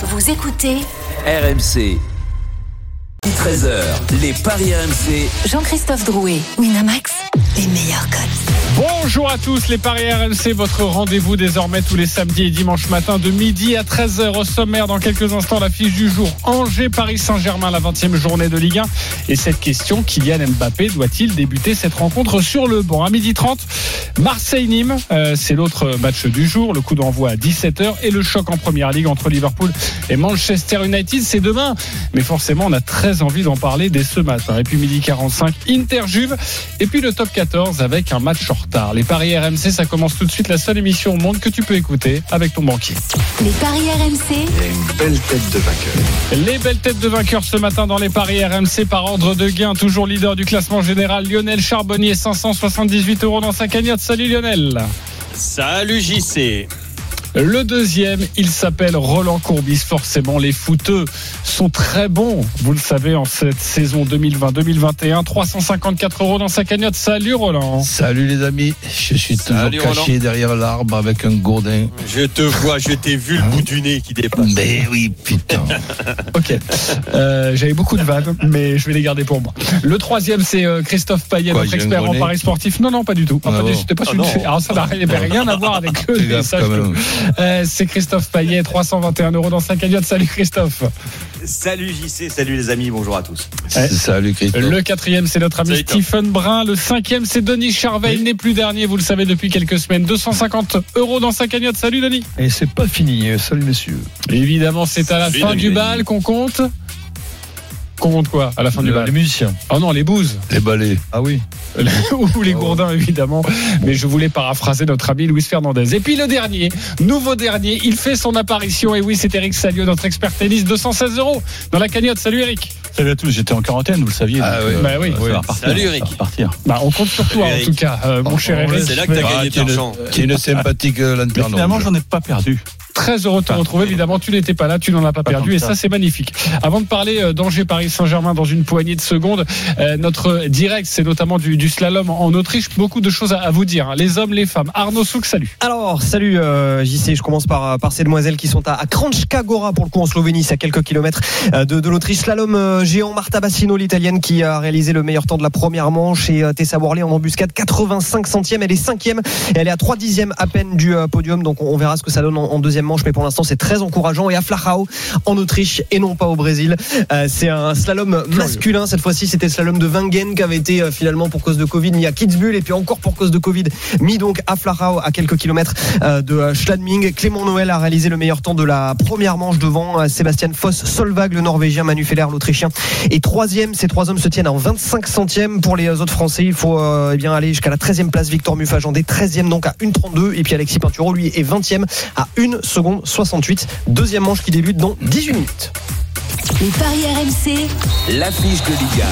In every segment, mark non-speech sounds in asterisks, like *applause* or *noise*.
Vous écoutez RMC. 13h, les Paris RMC. Jean-Christophe Drouet, Winamax, les meilleurs codes. Bonjour à tous, les Paris RMC, votre rendez-vous désormais tous les samedis et dimanches matin de midi à 13h au sommaire. Dans quelques instants, la fiche du jour Angers, Paris Saint-Germain, la 20e journée de Ligue 1. Et cette question, Kylian Mbappé doit-il débuter cette rencontre sur le banc? À midi 30, Marseille-Nîmes, euh, c'est l'autre match du jour. Le coup d'envoi à 17h et le choc en première ligue entre Liverpool et Manchester United, c'est demain. Mais forcément, on a très envie d'en parler dès ce matin. Et puis midi 45, Inter-Juve. Et puis le top 14 avec un match en retard. Les paris RMC, ça commence tout de suite. La seule émission au monde que tu peux écouter avec ton banquier. Les paris RMC, une belle tête de vainqueur. Les belles têtes de vainqueurs ce matin dans les paris RMC par ordre de gain. Toujours leader du classement général, Lionel Charbonnier, 578 euros dans sa cagnotte. Salut Lionel. Salut JC. Le deuxième, il s'appelle Roland Courbis. Forcément, les footeux sont très bons. Vous le savez, en cette saison 2020-2021, 354 euros dans sa cagnotte. Salut Roland. Salut les amis, je suis toujours Salut, caché Roland. derrière l'arbre avec un gourdin. Je te vois, je t'ai vu le bout du nez qui dépasse. Mais oui, putain. *laughs* Ok. Euh, J'avais beaucoup de vannes, mais je vais les garder pour moi. Le troisième, c'est euh, Christophe Payet, Quoi, notre expert en paris sportif. Non, non, pas du tout. Ah bon. Pas Ah celui que non. j'ai- Alors ça n'avait rien à voir avec le Euh, c'est Christophe Payet, 321 euros dans sa cagnotte. Salut Christophe. Salut JC, salut les amis, bonjour à tous. Ouais. Salut Christophe. Le quatrième, c'est notre ami Salut. Stephen Brun. Le cinquième, c'est Denis Charvet. Il n'est plus dernier, vous le savez, depuis quelques semaines. 250 euros dans sa cagnotte. Salut Denis. Et c'est pas fini, salut messieurs. Évidemment, c'est à la Salut, fin Denis. du bal qu'on compte. Qu'on compte quoi? À la fin du bal les musiciens. Oh non, les bouses. Les balais. Ah oui. Ou les gourdins évidemment. Mais je voulais paraphraser notre ami Luis Fernandez. Et puis le dernier, nouveau dernier, il fait son apparition. Et oui, c'est Eric Salio, notre expert tennis, 216 euros dans la cagnotte. Salut Eric. Salut à tous, j'étais en quarantaine, vous le saviez. Ah donc, oui. Bah oui. ça va repartir, Salut, ça va Eric. repartir. Bah, on compte sur toi en tout cas, euh, mon cher Eric. C'est là que t'as Ah, gagné de l'argent. Qui est une sympathique euh, lanterne. *laughs* finalement, j'en ai pas perdu. Très heureux de te retrouver. Évidemment, tu n'étais pas là, tu n'en as pas Pas perdu et ça, c'est magnifique. Avant de parler euh, d'Angers Paris Saint-Germain dans une poignée de secondes, euh, notre direct, c'est notamment du, du slalom en Autriche. Beaucoup de choses à, à vous dire. hein. Les hommes, les femmes. Arnaud Souk, salut. Alors, salut euh, JC, je commence par, par ces demoiselles qui sont à, à Kranjska Gora pour le coup en Slovénie, c'est à quelques kilomètres euh, de, de l'Autriche. Slalom euh, géant Marta Bassino, l'italienne qui a réalisé le meilleur temps de la première manche et euh, Tessa Worley en embuscade 85 centièmes, elle est cinquième et elle est à 3 dixièmes à peine du euh, podium, donc on, on verra ce que ça donne en, en deuxième manche, mais pour l'instant c'est très encourageant et à Flachau en Autriche et non pas au Brésil. Euh, c'est un slalom masculin, cette fois-ci c'était le slalom de Wengen qui avait été euh, finalement pour cause de Covid mis à Kitzbühel et puis encore pour cause de Covid mis donc à Flachau à quelques kilomètres euh, de Schladming. Clément Noël a réalisé le meilleur temps de la première manche devant Sébastien Foss Solvag, le Norvégien, Manu Feller, l'Autrichien. Et troisième, ces trois hommes se tiennent en 25 centièmes pour les autres Français. Il faut eh bien aller jusqu'à la 13e place. Victor Mufajandé, 13e donc à 1,32. Et puis Alexis Pinturo, lui, est 20e à 1 seconde 68. Deuxième manche qui débute dans 18 minutes. les paris RMC, L'affiche de Ligue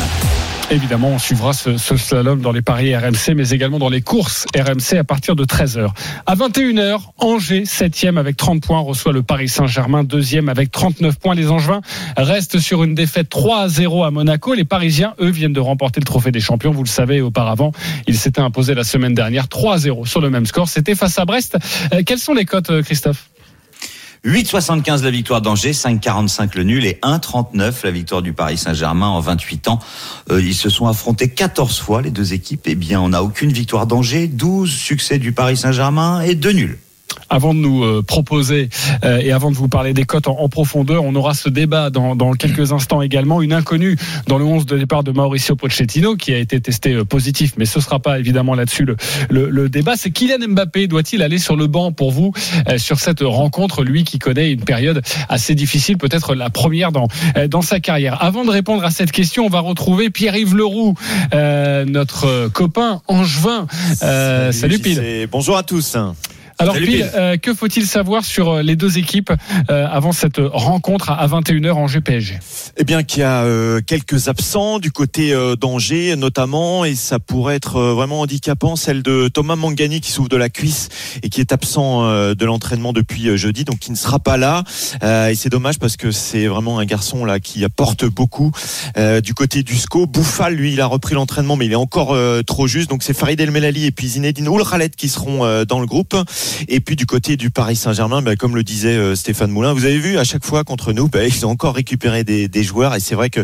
Évidemment, on suivra ce, ce slalom dans les paris RMC, mais également dans les courses RMC à partir de 13h. À 21h, Angers, 7e avec 30 points, reçoit le Paris Saint-Germain, 2e avec 39 points. Les Angevins restent sur une défaite 3 à 0 à Monaco. Les Parisiens, eux, viennent de remporter le trophée des champions. Vous le savez, auparavant, ils s'étaient imposés la semaine dernière 3 à 0 sur le même score. C'était face à Brest. Euh, quelles sont les cotes, euh, Christophe? 8,75 la victoire d'Angers, 5,45 le nul et 1,39 la victoire du Paris Saint-Germain en 28 ans. Euh, ils se sont affrontés 14 fois les deux équipes. Eh bien, on n'a aucune victoire d'Angers, 12 succès du Paris Saint-Germain et 2 nuls. Avant de nous euh, proposer euh, et avant de vous parler des cotes en, en profondeur, on aura ce débat dans, dans quelques instants également. Une inconnue dans le 11 de départ de Mauricio Pochettino qui a été testé euh, positif, mais ce sera pas évidemment là-dessus le, le, le débat. C'est Kylian Mbappé doit-il aller sur le banc pour vous euh, sur cette rencontre, lui qui connaît une période assez difficile, peut-être la première dans dans sa carrière. Avant de répondre à cette question, on va retrouver Pierre-Yves Leroux, notre copain angevin. Salut, Pile. JC. Bonjour à tous. Alors Salut, Pile, euh, que faut-il savoir sur euh, les deux équipes euh, avant cette rencontre à 21h en GPSG Eh bien, qu'il y a euh, quelques absents du côté euh, d'Angers, notamment, et ça pourrait être euh, vraiment handicapant, celle de Thomas Mangani qui souffre de la cuisse et qui est absent euh, de l'entraînement depuis euh, jeudi, donc qui ne sera pas là. Euh, et c'est dommage parce que c'est vraiment un garçon là qui apporte beaucoup. Euh, du côté du SCO, Bouffal, lui, il a repris l'entraînement, mais il est encore euh, trop juste. Donc c'est Farid El Melali et puis Zinedine Oulralet qui seront euh, dans le groupe. Et puis du côté du Paris Saint-Germain, bah, comme le disait euh, Stéphane Moulin, vous avez vu à chaque fois contre nous, bah, ils ont encore récupéré des, des joueurs. Et c'est vrai que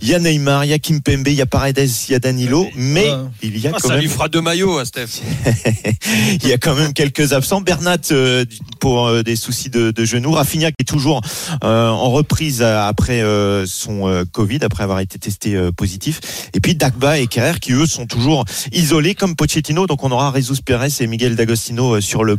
il y a Neymar, il y a Kimpembe, il y a Paredes, il y a Danilo, mais Ouais. il y a Ah, quand ça même lui fera deux maillots, hein, Steph. *laughs* il y a quand même quelques absents. Bernat euh, pour euh, des soucis de, de genoux. Rafinha qui est toujours euh, en reprise euh, après euh, son euh, Covid, après avoir été testé euh, positif. Et puis Dagba et Kerrer qui eux sont toujours isolés comme Pochettino. Donc on aura Jesus Perez et Miguel D'Agostino euh, sur le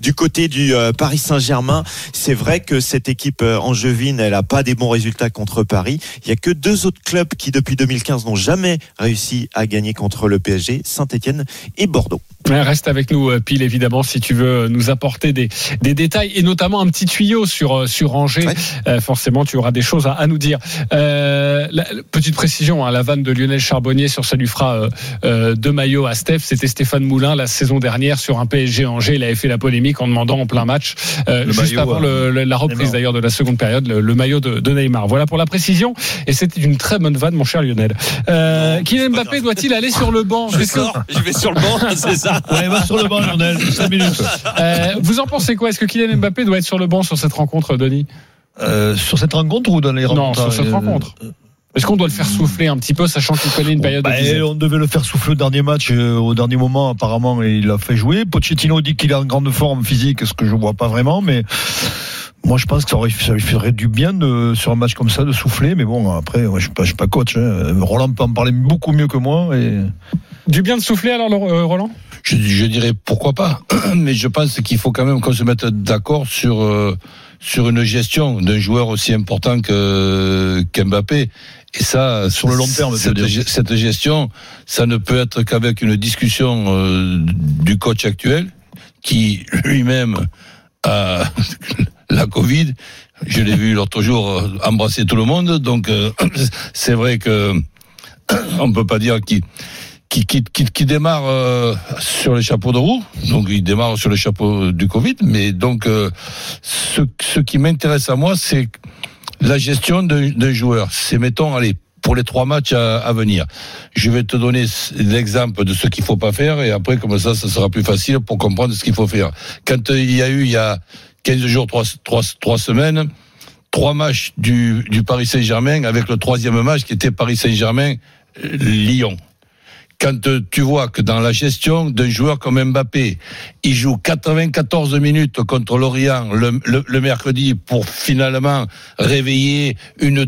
Du côté du euh, Paris Saint-Germain, c'est vrai que cette équipe euh, angevine, elle a pas des bons résultats contre Paris. Il y a que deux autres clubs qui depuis 2015 n'ont jamais réussi à gagner contre le PSG, Saint-Etienne et Bordeaux. Reste avec nous, euh, Pile, évidemment, si tu veux nous apporter des, des détails et notamment un petit tuyau sur, euh, sur Angers. Ouais. Euh, forcément, tu auras des choses à, à nous dire. Euh, la- petite précision, hein, la vanne de Lionel Charbonnier sur ça lui fera euh, euh, deux maillots à Steph. C'était Stéphane Moulin la saison dernière sur un PSG Angers. Il avait fait la polémique en demandant en plein match, euh, juste maillot, avant euh, le- le- la reprise d'ailleurs de la seconde période, le, le maillot de, de Neymar. Voilà pour la précision. Et c'était une très bonne vanne, mon cher Lionel. Euh, Kylian Mbappé doit-il aller sur le banc? Je vais sur le banc, *laughs* c'est ça. Ouais, va sur le banc, Lionel. 5 minutes. Euh, vous en pensez quoi? Est-ce que Kylian Mbappé doit être sur le banc sur cette rencontre, Denis? Euh, sur cette rencontre ou dans les Non, rencontres sur cette euh, rencontre. Est-ce qu'on doit le faire souffler un petit peu, sachant qu'il connaît une période Bah, de on devait le faire souffler au dernier match, euh, au dernier moment apparemment, et il a fait jouer. Pochettino dit qu'il est en grande forme physique, ce que je vois pas vraiment, mais moi je pense que ça, aurait- ça lui ferait du bien de, sur un match comme ça de souffler. Mais bon, après, ouais, je suis pas, je suis pas coach. hein. Roland peut en parler beaucoup mieux que moi. Et... Du bien de souffler alors, euh, Roland? Je, je dirais pourquoi pas, *clears throat* mais je pense qu'il faut quand même qu'on se mette d'accord sur euh, sur une gestion d'un joueur aussi important que qu'Mbappé. Et ça, Sur le long terme, cette, cette gestion, ça ne peut être qu'avec une discussion euh, du coach actuel, qui lui-même a *laughs* la Covid. Je l'ai vu l'autre jour euh, embrasser tout le monde, donc euh, *clears throat* c'est vrai que *clears throat* on peut pas dire qui, qui, qui, qui démarre euh, sur les chapeaux de roue, donc il démarre sur les chapeaux du Covid, mais donc ce, ce qui m'intéresse à moi, c'est la gestion d'un joueur. C'est mettons, allez, pour les trois matchs à, à venir. Je vais te donner l'exemple de ce qu'il faut pas faire, et après comme ça, ça sera plus facile pour comprendre ce qu'il faut faire. Quand il y a eu il y a 15 jours, trois, trois, trois semaines, trois matchs du, du Paris Saint-Germain avec le troisième match qui était Paris Saint-Germain euh, Lyon. Quand euh, tu vois que dans la gestion d'un joueur comme Mbappé, il joue 94 minutes contre l'Orient le, mercredi pour finalement réveiller une,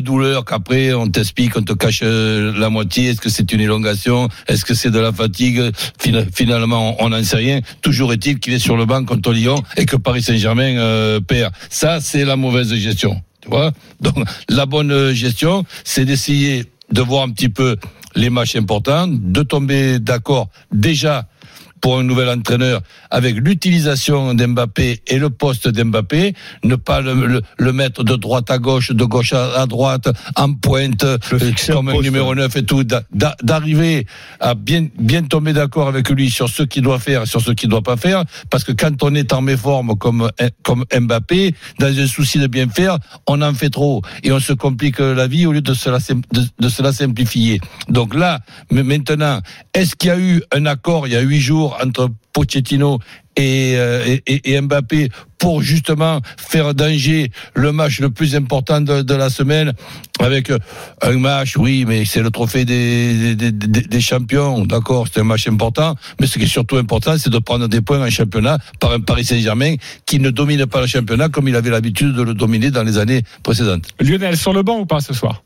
douleur qu'après on t'explique, on te cache euh, la moitié. Est-ce que c'est une élongation? Est-ce que c'est de la fatigue? Fina- Finalement, on n'en sait rien. Toujours est-il qu'il est sur le banc contre Lyon et que Paris Saint-Germain euh, perd. Ça, c'est la mauvaise gestion. Tu vois? Donc, la bonne gestion, c'est d'essayer de voir un petit peu les matchs importants, de tomber d'accord déjà pour un nouvel entraîneur avec l'utilisation d'Mbappé et le poste d'Mbappé, ne pas le, le- le mettre de droite à gauche, de gauche à, à droite, en pointe, euh, comme un numéro 9 et tout, d'a- d'a- d'arriver à bien, bien tomber d'accord avec lui sur ce qu'il doit faire et sur ce qu'il doit pas faire, parce que quand on est en méforme comme, comme Mbappé, dans un souci de bien faire, on en fait trop et on se complique la vie au lieu de se la, sim- de, de se la simplifier. Donc là, maintenant, est-ce qu'il y a eu un accord il y a huit jours entre Pochettino et, euh, et, Mbappé pour justement faire d'Angers le match le plus important de, la semaine avec euh, un match, oui, mais c'est le trophée des, des champions, d'accord, c'est un match important, mais ce qui est surtout important, c'est de prendre des points en championnat par un Paris Saint-Germain qui ne domine pas le championnat comme il avait l'habitude de le dominer dans les années précédentes. Lionel, sur le banc ou pas ce soir?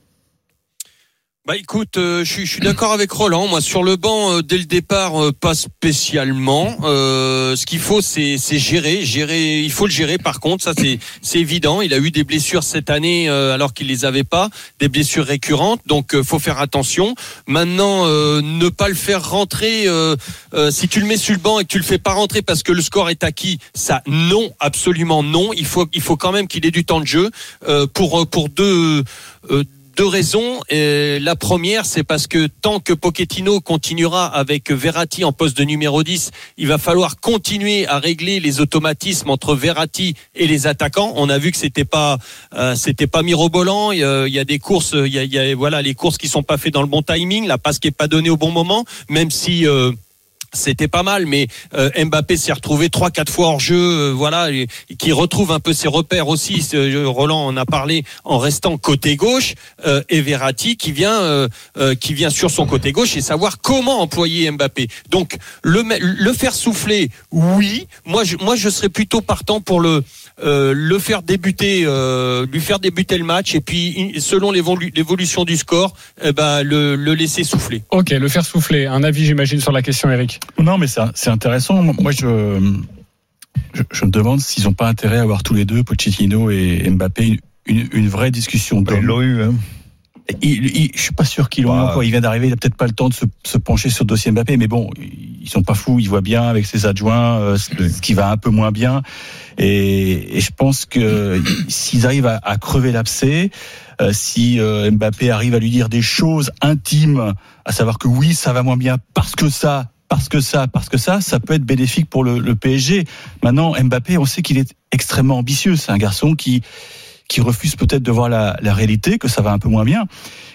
Bah écoute, euh, je suis, d'accord avec Roland. Moi, sur le banc, euh, dès le départ, euh, pas spécialement. Euh, ce qu'il faut, c'est gérer, gérer. Il faut le gérer. Par contre, ça c'est évident. Il a eu des blessures cette année euh, alors qu'il les avait pas, des blessures récurrentes. Donc, euh, faut faire attention. Maintenant, ne pas le faire rentrer. si tu le mets sur le banc et que tu le fais pas rentrer parce que le score est acquis, ça non, absolument non. Il faut il faut quand même qu'il ait du temps de jeu pour pour deux. Deux raisons. Euh, la première, c'est parce que tant que Pochettino continuera avec Verratti en poste de numéro 10, il va falloir continuer à régler les automatismes entre Verratti et les attaquants. On a vu que c'était pas euh, c'était pas mirobolant. Il y, a, y a des courses, il y a, y a, voilà les courses qui sont pas faites dans le bon timing, la passe qui est pas donnée au bon moment, même si euh, c'était pas mal, mais euh, Mbappé s'est retrouvé trois, quatre fois hors jeu, euh, voilà, et, qui retrouve un peu ses repères aussi. Ce- Roland en a parlé en restant côté gauche, euh, et Verratti qui vient, euh, euh, qui vient sur son côté gauche et savoir comment employer Mbappé. Donc le, le faire souffler, oui. Moi, je, moi, je serais plutôt partant pour le euh, le faire débuter, euh, lui faire débuter le match, et puis selon l'évolu- l'évolution du score, eh ben le, le laisser souffler. Ok, le faire souffler. Un avis, j'imagine, sur la question, Eric. Non, mais c'est c'est intéressant. Moi, je, je, je me demande s'ils n'ont pas intérêt à avoir tous les deux, Pochettino et Mbappé, une, une, une vraie discussion. Ils d'hommes. l'ont eu. Hein. Il, il- je suis pas sûr l'ont eu Ouais. encore. Il vient d'arriver, il a peut-être pas le temps de se, se pencher sur le dossier Mbappé, mais bon, ils sont pas fous. Ils voient bien avec ses adjoints euh, ce, ce qui va un peu moins bien. Et, et je pense que s'ils arrivent à, à crever l'abcès, euh, si euh, Mbappé arrive à lui dire des choses intimes, à savoir que oui, ça va moins bien parce que ça, parce que ça, parce que ça, ça peut être bénéfique pour le, le PSG. Maintenant, Mbappé, on sait qu'il est extrêmement ambitieux. C'est un garçon qui qui refuse peut-être de voir la, la réalité, que ça va un peu moins bien.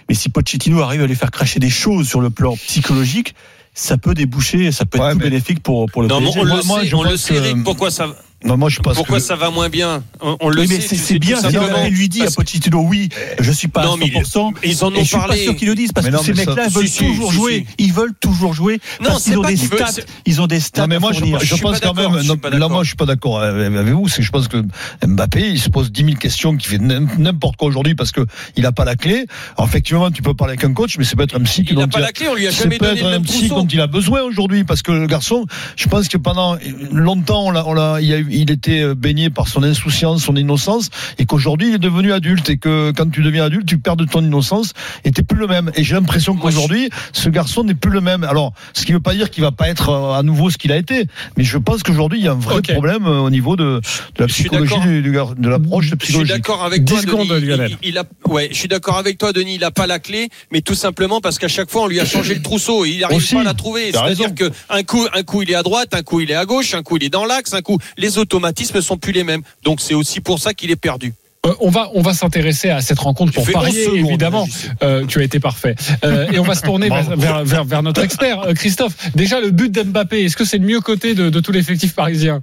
Mais si Pochettino arrive à les faire cracher des choses sur le plan psychologique, ça peut déboucher, ça peut être Ouais, tout mais- bénéfique pour, pour le Non, PSG. on Moi- le moi, sait, je on le pense sait, que- Eric, pourquoi ça, Non, moi je pense pourquoi que ça va moins bien On, on le mais sait. c'est bien. Mbappé lui dit à Parce- Pochettino, oui, je suis pas Non, à mais ils- 100%. ils en ont et je suis parlé. pas sûr qu'ils le disent parce que ces mecs-là veulent si, toujours si, jouer. si. Ils veulent toujours jouer Non, parce c'est qu'ils ont pas des stats. Ils ont des stats. Non mais à moi je, je Je suis pense pas quand d'accord, même là moi je suis pas d'accord avec vous c'est que je pense que Mbappé il se pose 10 000 questions qui fait n'im- n'importe quoi aujourd'hui parce que il a pas la clé alors effectivement tu peux parler avec un coach mais c'est peut être un psy Il n'a dont pas la clé, on lui a c'est jamais donné peut-être le un même psy dont il a besoin aujourd'hui parce que le garçon je pense que pendant longtemps on l'a, il, a eu- il était baigné par son insouciance son innocence et qu'aujourd'hui il est devenu adulte et que quand tu deviens adulte tu perds de ton innocence et t'es plus le même et j'ai l'impression qu'aujourd'hui ce garçon n'est plus le même alors ce qui veut pas dire qu'il va pas être euh, à nouveau ce qu'il a été mais je pense qu'aujourd'hui il y a un vrai problème euh, au niveau de, de la Je suis psychologie du, du de l'approche Je suis psychologique d'accord avec 10 toi, secondes, Denis. Lionel. Il, il a, ouais, je suis d'accord avec toi, Denis. Il a pas la clé, mais tout simplement parce qu'à chaque fois on lui a changé le trousseau et il n'arrive pas à la trouver. C'est-à-dire que un coup, un coup il est à droite, un coup il est à gauche, un coup il est dans l'axe, un coup les automatismes sont plus les mêmes. Donc c'est aussi pour ça qu'il est perdu. Euh, on va, on va s'intéresser à cette rencontre pour Tu fais 11 parier, secondes, évidemment. Euh, tu as été parfait. Euh, et on va se tourner vers, vers, vers- vers notre expert, Euh, Christophe. Déjà, le but d'Mbappé, est-ce que c'est le mieux côté de, de tout l'effectif parisien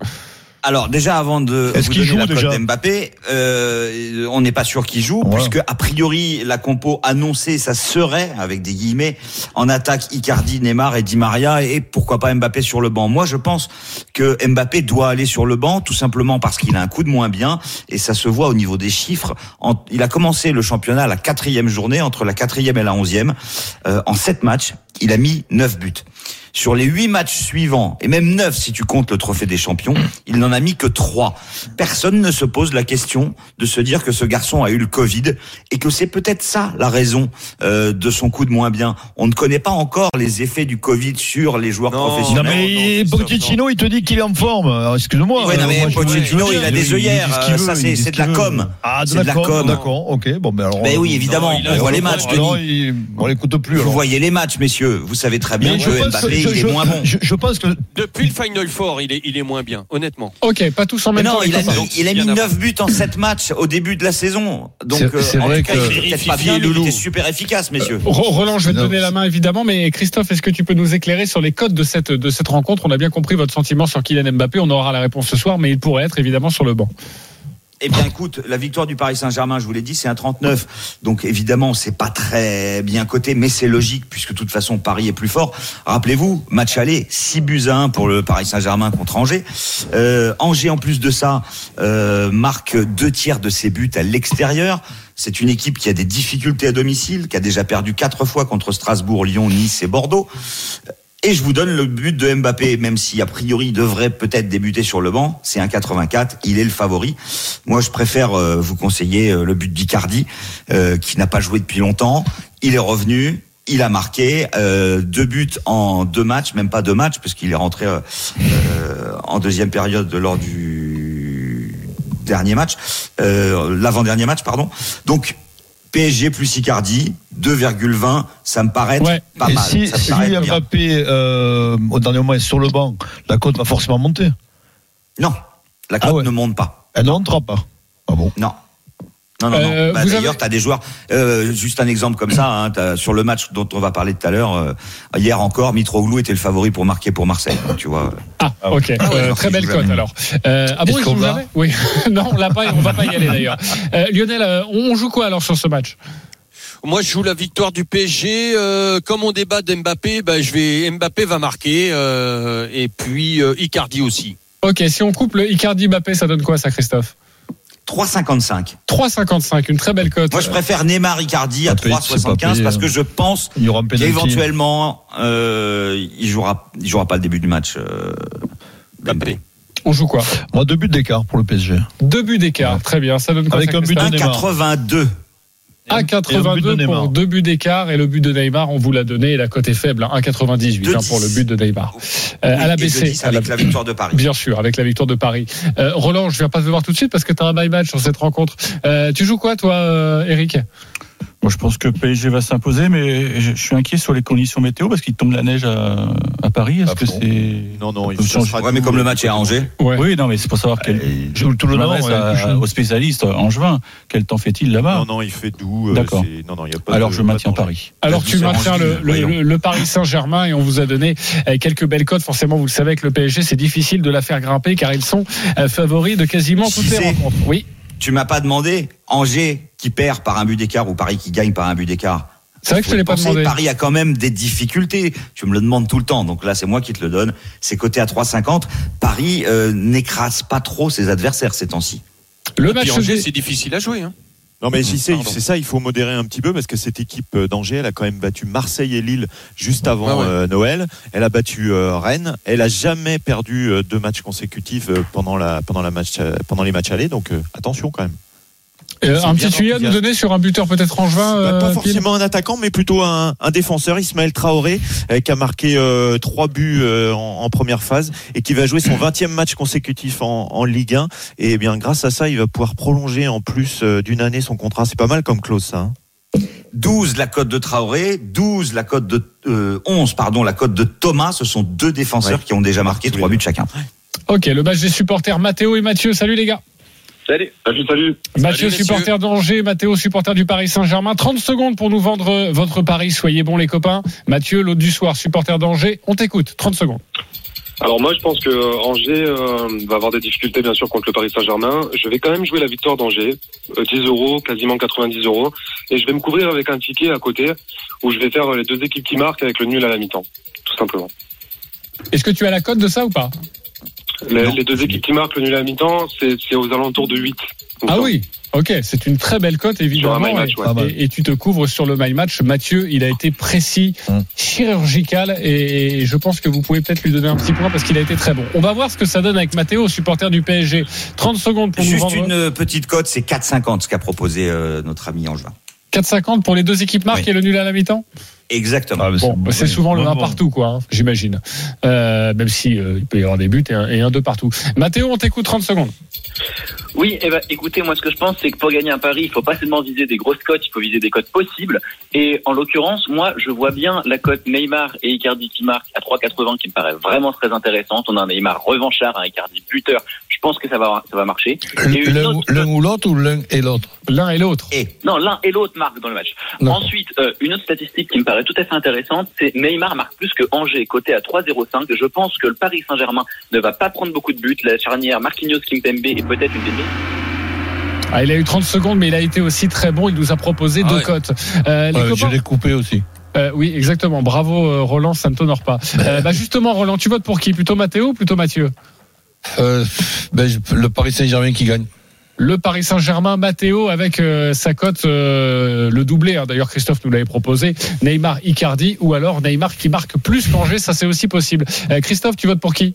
Alors déjà avant de Est-ce vous qu'il donner joue la cote déjà d'Mbappé, euh, on n'est pas sûr qu'il joue Ouais. puisque a priori la compo annoncée ça serait avec des guillemets en attaque Icardi, Neymar et Di Maria et pourquoi pas Mbappé sur le banc. Moi je pense que Mbappé doit aller sur le banc tout simplement parce qu'il a un coup de moins bien et ça se voit au niveau des chiffres. Il a commencé le championnat à la quatrième journée entre la quatrième et la onzième euh, en sept matchs. Il a mis neuf buts. Sur les huit matchs suivants, et même neuf si tu comptes le trophée des champions, il n'en a mis que trois. Personne ne se pose la question de se dire que ce garçon a eu le Covid et que c'est peut-être ça la raison euh, de son coup de moins bien. On ne connaît pas encore les effets du Covid sur les joueurs Non, non professionnels. mais non, Pochettino il te dit qu'il est en forme excuse-moi Ouais, non, euh, mais Pochettino, il a des œillères, euh, veut, ça, c'est- ce c'est de la com. ah de C'est la de la com com. d'accord ok bon ben alors Ben oui, évidemment. On voit les matchs, Denis. il- on l'écoute plus Vous alors. voyez les matchs, messieurs. Vous savez très bien que je pense Mbappé, que- je- il est je- moins bon. je- je pense que Depuis le Final Four, il est, il est moins bien, honnêtement. Ok, pas tous en même non, temps. les il a mis, il a mis Bien 9 buts en 7 matchs au début de la saison. Donc, C'est- euh, vrai tout cas, que- il pas bien, il était super efficace, messieurs. Ro- Roland, je vais te Non. donner la main évidemment, mais Christophe, est-ce que tu peux nous éclairer sur les codes de cette, de cette rencontre? On a bien compris votre sentiment sur Kylian Mbappé, on aura la réponse ce soir, mais il pourrait être évidemment sur le banc. Eh bien, écoute, la victoire du Paris Saint-Germain, je vous l'ai dit, c'est un 39. Donc, évidemment, c'est pas très bien coté, mais c'est logique, puisque de toute façon, Paris est plus fort. Rappelez-vous, match aller, 6 buts à 1 pour le Paris Saint-Germain contre Angers. Euh, Angers, en plus de ça, euh, marque deux tiers de ses buts à l'extérieur. C'est une équipe qui a des difficultés à domicile, qui a déjà perdu quatre fois contre Strasbourg, Lyon, Nice et Bordeaux. Et je vous donne le but de Mbappé, même si a priori il devrait peut-être débuter sur le banc. C'est un 84, il est le favori. Moi, je préfère euh, vous conseiller euh, le but d'Icardi, euh, qui n'a pas joué depuis longtemps. Il est revenu. Il a marqué euh, deux buts en deux matchs, même pas deux matchs, parce qu'il est rentré euh, en deuxième période lors du dernier match, euh, l'avant-dernier match, pardon. Donc PSG plus Icardi, 2,20, ça me paraît Ouais. pas et mal. si, ça si paraît. Mbappé euh, au dernier moment est sur le banc la cote va forcément monter Non, la cote Ah ouais. ne monte pas. elle ne montera pas ah bon Non. Non, non, non. Euh, Bah, D'ailleurs, avez- tu as des joueurs, euh, juste un exemple comme ça, hein, sur le match dont on va parler tout à l'heure, euh, hier encore, Mitroglou était le favori pour marquer pour Marseille. Tu vois. Ah, ok. Ah ouais, Euh, alors très belle joue cote alors. Euh, ah bon, jouent va jamais Oui. *laughs* non, on l'a pas. On va pas y aller d'ailleurs. Euh, Lionel, euh, on joue quoi alors sur ce match? Moi, je joue la victoire du PSG. Euh, comme on débat d'Mbappé, bah, je vais Mbappé va marquer euh, et puis euh, Icardi aussi. Ok, si on coupe le Icardi Mbappé, ça donne quoi ça, Christophe? 3,55. 3,55, une très belle cote. Moi, je préfère Neymar Icardi à Pas payé, c'est pas 3,75 payé, parce hein. que je pense Il y aura un penalty. qu'éventuellement, euh, il jouera, il jouera pas le début du match. Euh. On joue quoi? Moi, deux buts d'écart pour le PSG. Deux buts d'écart. Très bien. Ça donne quoi Avec ça, un but de Christophe? Neymar. 1,82. À Et un but de 82 Neymar. pour deux buts d'écart et le but de Neymar, on vous l'a donné et la cote est faible, hein, 1,98 hein, 2,10. pour le but de Neymar. Euh, à la Et de BC, 10 à la- avec la victoire de Paris. Bien sûr, avec la victoire de Paris. Euh, Roland, je viens pas te voir tout de suite parce que tu as un bye match sur cette rencontre. Euh, tu joues quoi, toi, euh, Eric? Moi, je pense que PSG va s'imposer, mais je, suis inquiet sur les conditions météo parce qu'il tombe la neige à, à Paris. Est-ce Ah que bon c'est Non, non, il sera Ouais, mais comme le match est à Angers. Ouais. Oui, non, mais c'est pour savoir quel. Je, tout le m'adresse ouais, couché. aux spécialistes en juin. Quel temps fait-il là-bas Non, non, il fait doux. euh, D'accord. Non, non, il y a pas Alors de- je maintiens. Paris. Alors tu maintiens le, Paris Saint-Germain et on vous a donné euh, quelques belles cotes. Forcément, vous le savez que le PSG, c'est difficile de la faire grimper car ils sont euh, favoris de quasiment toutes les rencontres. Oui, Tu m'as pas demandé Angers qui perd par un but d'écart ou Paris qui gagne par un but d'écart. c'est vrai que je te l'ai pas penser, demandé. Paris a quand même des difficultés. Tu me le demandes tout le temps. Donc là, c'est moi qui te le donne. C'est coté à 3,50. Paris euh, n'écrase pas trop ses adversaires ces temps-ci. Le Et puis match Angers, des- c'est difficile à jouer. Hein. Non, mais sais, Pardon. c'est ça, il faut modérer un petit peu parce que cette équipe euh, d'Angers, elle a quand même battu Marseille et Lille juste avant Ouais, ouais. euh, Noël. Elle a battu euh, Rennes. Elle a jamais perdu euh, deux matchs consécutifs euh, pendant la pendant la match euh, pendant les matchs allés. Donc euh, attention quand même. Euh, un petit tuyau à nous donner sur un buteur peut-être angevin. Bah, euh, pas Pile forcément un attaquant, mais plutôt un, un défenseur, Ismaël Traoré, euh, qui a marqué euh, trois buts euh, en, en première phase et qui va jouer son 20e match consécutif en, en Ligue 1. Et bien, grâce à ça, il va pouvoir prolonger en plus euh, d'une année son contrat. C'est pas mal comme clause, ça. hein. 12 la cote de Traoré, 12 la cote de euh, 11 pardon la cote de Thomas. Ce sont deux défenseurs Ouais. qui ont déjà marqué trois buts chacun. Ok, le match des supporters Mathéo et Mathieu. Salut les gars. Salut, salut, salut. Mathieu, supporter d'Angers, Mathéo, supporter du Paris Saint-Germain. 30 secondes pour nous vendre euh, votre pari. Soyez bons les copains. Mathieu, l'autre du soir, supporter d'Angers. On t'écoute. 30 secondes. Alors moi, je pense que Angers euh, va avoir des difficultés, bien sûr, contre le Paris Saint-Germain. Je vais quand même jouer la victoire d'Angers, euh, 10 euros, quasiment 90 euros, et je vais me couvrir avec un ticket à côté où je vais faire les deux équipes qui marquent avec le nul à la mi-temps, tout simplement. Est-ce que tu as la cote de ça ou pas? Les, deux équipes qui marquent le nul à la mi-temps, c'est aux alentours de 8. Ah oui, ok, c'est une très belle cote évidemment. Match, et, ouais. Pas mal. et- et tu te couvres sur le my match. Mathieu, il a été précis, Hum. chirurgical, et, je pense que vous pouvez peut-être lui donner un petit point parce qu'il a été très bon. On va voir ce que ça donne avec Mathéo, supporter du PSG. 30 secondes pour nous Juste vendre. une euh, petite cote, c'est 4,50 ce qu'a proposé euh, notre ami Angevin. 4,50 pour les deux équipes marques Oui. et le nul à la mi-temps? Exactement. Ah, Bon, bon, c'est oui. souvent le Bon, 1 bon. partout, quoi, hein, j'imagine. Euh, même si euh, il peut y avoir des buts et un, et un 2 partout. Mathéo, on t'écoute 30 secondes. Oui, eh ben, écoutez, moi ce que je pense, c'est que pour gagner un pari, il faut pas seulement viser des grosses cotes, il faut viser des cotes possibles. Et en l'occurrence, moi, je vois bien la cote Neymar et Icardi qui marquent à 3,80 qui me paraît vraiment très intéressante. On a un Neymar revanchard, un Icardi buteur. Je pense que ça va, ça va marcher. L'un autre cote- ou l'autre ou l'un et l'autre L'un et l'autre. Et Non, l'un et l'autre marquent dans le match. Ensuite, euh, une autre statistique qui me paraît tout à fait intéressante, c'est Neymar marque plus que Angers, côté à 3,05. Je pense que le Paris Saint-Germain ne va pas prendre beaucoup de buts. La charnière Marquinhos, Kimpembe est peut-être une des meilleures. Ah, il a eu 30 secondes, mais il a été aussi très bon. Il nous a proposé Ah deux ouais. cotes. Euh, Je l'ai coupé aussi. Euh, oui, exactement. Bravo, euh, Roland, ça ne t'honore pas. Euh, bah, justement, Roland, tu votes pour qui? Plutôt Mathéo ou plutôt Mathieu? Euh, ben, le Paris Saint-Germain qui gagne. Le Paris Saint-Germain, Mathéo, avec euh, sa cote, euh, le doublé. hein. D'ailleurs, Christophe nous l'avait proposé. Neymar, Icardi, ou alors Neymar qui marque plus qu'Angers, ça c'est aussi possible. Euh, Christophe, tu votes pour qui?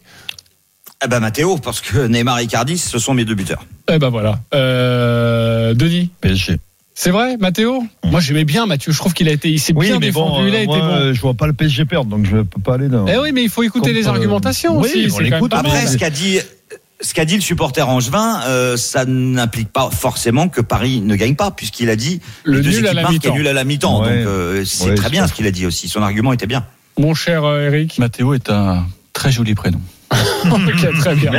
Eh ben Mathéo, parce que Neymar et Icardi, ce sont mes deux buteurs. Eh ben voilà. Euh, Denis? PSG. C'est vrai, Mathéo? Moi j'aimais bien Mathieu, je trouve qu'il a été, il s'est Oui, bien mais défendu, bon, il a euh, été moi, bon. euh, je vois pas le PSG perdre, donc je peux pas aller dans. Eh oui, mais il faut écouter Contre, les euh, argumentations oui, aussi. on quand même l'écoute, pas mais- Après, mal. ce qu'a dit, ce qu'a dit le supporter angevin, euh, ça n'implique pas forcément que Paris ne gagne pas, puisqu'il a dit Le les deux nul à la nul à la mi-temps. Ouais. Donc euh, c'est Ouais, très bien ce qu'il a dit aussi. Son argument était bien. Mon cher Eric. Mathéo est un très joli prénom. *laughs* ok, très bien.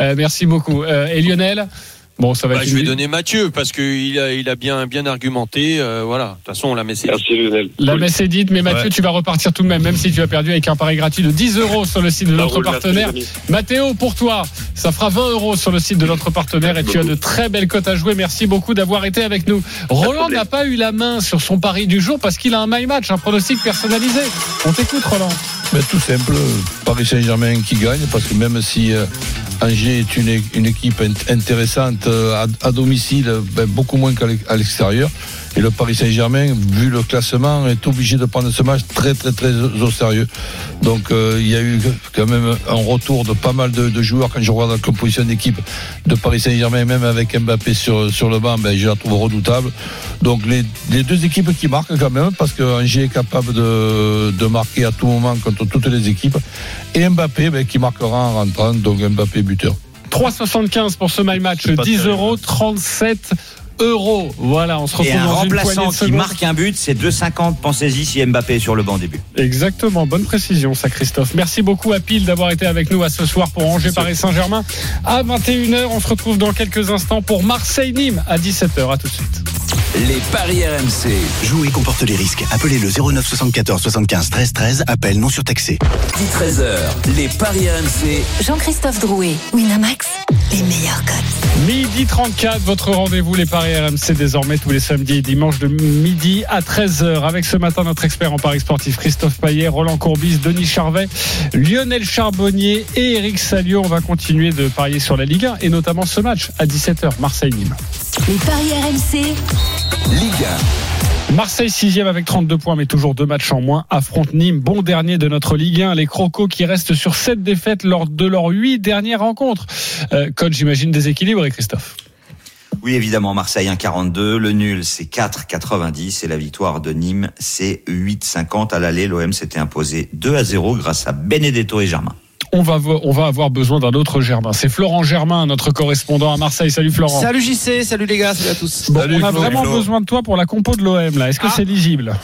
Euh, merci beaucoup. Euh, et Lionel? Bon, ça va Bah, être je vais donner Mathieu parce qu'il a, il a bien, bien argumenté. euh, voilà. De toute façon, on la met c'est Merci Lionel. La messe est dite, mais Mathieu, Ouais. tu vas repartir tout de même, même si tu as perdu avec un pari gratuit de 10 euros sur le site de notre partenaire. Mathéo, pour toi, ça fera 20 euros sur le site de notre partenaire et tu as de très belles cotes à jouer. Merci beaucoup d'avoir été avec nous. Roland n'a pas eu la main sur son pari du jour parce qu'il a un my match, un pronostic personnalisé. On t'écoute, Roland. Ben, tout simple, Paris Saint-Germain qui gagne, parce que même si euh, Angers est une, une équipe int- intéressante euh, à, domicile, ben, beaucoup moins qu'à l'extérieur. Et le Paris Saint-Germain, vu le classement, est obligé de prendre ce match très très très au sérieux. Donc euh, il y a eu quand même un retour de pas mal de, de joueurs quand je regarde la composition d'équipe de Paris Saint-Germain, même avec Mbappé sur, sur le banc, ben, je la trouve redoutable. Donc les, les deux équipes qui marquent quand même, parce que Angers est capable de, de marquer à tout moment contre toutes les équipes. Et Mbappé ben, qui marquera en rentrant, donc Mbappé buteur. 3,75 pour ce my match, C'est pas 10 terrible. euros, 37 euros. Voilà, on se retrouve Et un dans une poignée remplaçant de qui marque un but, c'est 2,50. Pensez-y si Mbappé est sur le banc au début. Exactement, bonne précision ça Christophe. Merci beaucoup à Pile d'avoir été avec nous à ce soir pour Angers Paris Saint-Germain. À 21h, on se retrouve dans quelques instants pour Marseille-Nîmes à 17h. À tout de suite. Les paris RMC. Jouer comporte les risques. Appelez le 09 74 75 13 13. Appel non surtaxé. 10-13h, les paris RMC. Jean-Christophe Drouet, Winamax, les meilleurs cotes. Midi 34, votre rendez-vous les paris RMC désormais tous les samedis et dimanches de midi à 13h avec ce matin notre expert en paris sportif Christophe Payet, Roland Courbis, Denis Charvet, Lionel Charbonnier et Eric Salio. On va continuer de parier sur la Ligue 1 et notamment ce match à 17h Marseille-Nîmes. Les paris RMC, Ligue Marseille 6 avec 32 points, mais toujours deux matchs en moins. Affronte Nîmes, bon dernier de notre Ligue 1. Les Crocos qui restent sur 7 défaites lors de leurs 8 dernières rencontres. Euh, coach, j'imagine déséquilibré, Christophe. Oui, évidemment, Marseille 1,42. Le nul, c'est 4,90. Et la victoire de Nîmes, c'est 8,50. À l'aller, l'OM s'était imposé 2 à 0 grâce à Benedetto et Germain. On va, on va avoir besoin d'un autre Germain. C'est Florent Germain, notre correspondant à Marseille. Salut Florent. Salut JC, salut les gars, salut à tous. Bon, Salut, on a Flo. vraiment Flo. besoin de toi pour la compo de l'OM là. Est-ce que Ah. c'est lisible?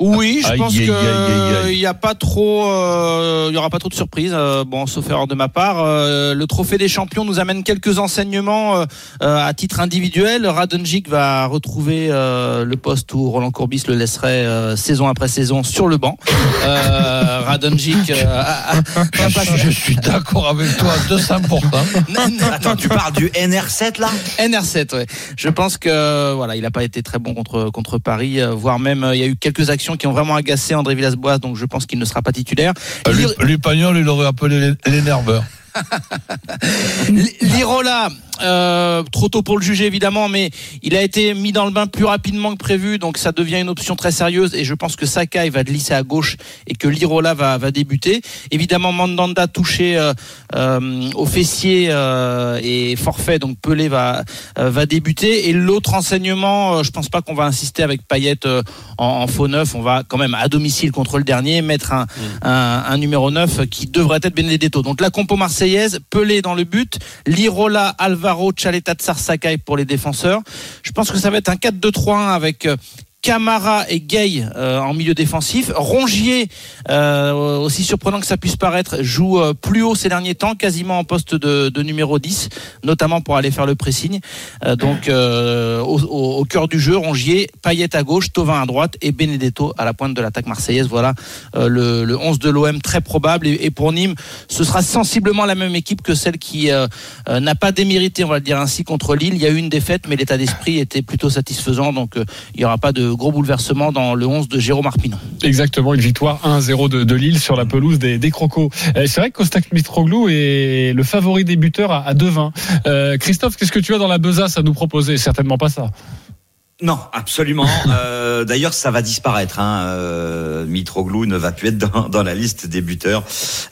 Oui, je pense aïe, que aïe, aïe, aïe. il y a pas trop, euh, il y aura pas trop de surprises. euh, bon, sauf erreur de ma part. Euh, le trophée des champions nous amène quelques enseignements euh, euh, à titre individuel. Radonjic va retrouver euh, le poste où Roland Courbis le laisserait euh, saison après saison sur le banc. Euh, Radonjic euh, a- a- Je suis d'accord avec toi à 200%. *laughs* Attends, tu parles du NR7 là? NR7, ouais. Je pense que voilà, il n'a pas été très bon contre contre Paris, voire même il y a eu quelques actions qui ont vraiment agacé André Villas-Boas, donc je pense qu'il ne sera pas titulaire. Euh, Lupagnol, il aurait appelé les, les nerveurs. *laughs* Lirola, euh, trop tôt pour le juger évidemment, mais il a été mis dans le bain plus rapidement que prévu, donc ça devient une option très sérieuse. Et je pense que Sakai va glisser à gauche et que Lirola va, va débuter. Évidemment, Mandanda touché euh, euh, au fessier euh, et forfait, donc Pelé va euh, va débuter. Et l'autre enseignement, euh, je pense pas qu'on va insister avec Payet euh, en, en faux neuf. On va quand même à domicile contre le dernier mettre un, un, un numéro 9 qui devrait être Benedetto. Donc la compo marseillaise, Pelé dans le but, Lirola, Alvaro, Chaleta, pour les défenseurs. Je pense que ça va être un 4-2-3-1 avec euh, Camara et Gay euh, en milieu défensif. Rongier, euh, aussi surprenant que ça puisse paraître, joue euh, plus haut ces derniers temps, quasiment en poste de, numéro 10, notamment pour aller faire le pressing. Donc au, au- cœur du jeu, Rongier, Payet à gauche, Tovin à droite et Benedetto à la pointe de l'attaque marseillaise. Voilà le, le 11 de l'OM très probable. Et, et pour Nîmes, ce sera sensiblement la même équipe que celle qui n'a pas démérité, on va le dire ainsi, contre Lille. Il y a eu une défaite, mais l'état d'esprit était plutôt satisfaisant. Donc il n'y aura pas de gros bouleversement dans le 11 de Jérôme Arpinon. Exactement, une victoire 1-0 de, Lille sur la pelouse des, des Crocos. Euh, C'est vrai que Kostak Mitroglou est le favori débuteur à, à 2-20. Euh, Christophe, qu'est-ce que tu as dans la besace à nous proposer? Certainement pas ça. Non, absolument. *laughs* Euh, D'ailleurs, ça va disparaître. Hein. Euh, Mitroglou ne va plus être dans, dans la liste des buteurs.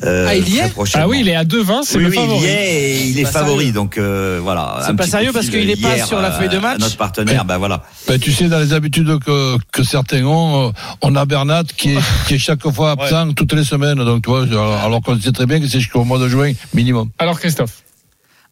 euh, Ah, il y est. Ah oui, il est à 2-20, c'est Oui, le oui, favori. il y est et il est favori. sérieux. Donc euh, voilà. C'est un pas sérieux parce qu'il est pas sur la feuille de euh, match. Notre partenaire, ben voilà. Ben, tu sais, dans les habitudes que, que certains ont, euh, on a Bernat qui est, qui est chaque fois *laughs* absent toutes les semaines. Donc, tu vois, alors, alors qu'on sait très bien que c'est jusqu'au mois de juin minimum. Alors Christophe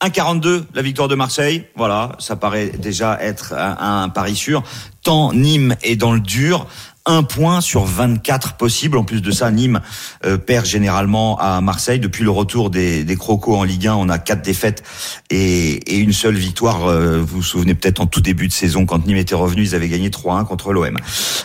1,42 la victoire de Marseille. Voilà, ça paraît déjà être un, pari sûr. tant Nîmes est dans le dur. Un point sur 24 possibles. En plus de ça, Nîmes euh, perd généralement à Marseille. Depuis le retour des, des Crocos en Ligue 1, on a quatre défaites et, et une seule victoire. Euh, vous vous souvenez peut-être en tout début de saison, quand Nîmes était revenu, ils avaient gagné 3-1 contre l'OM.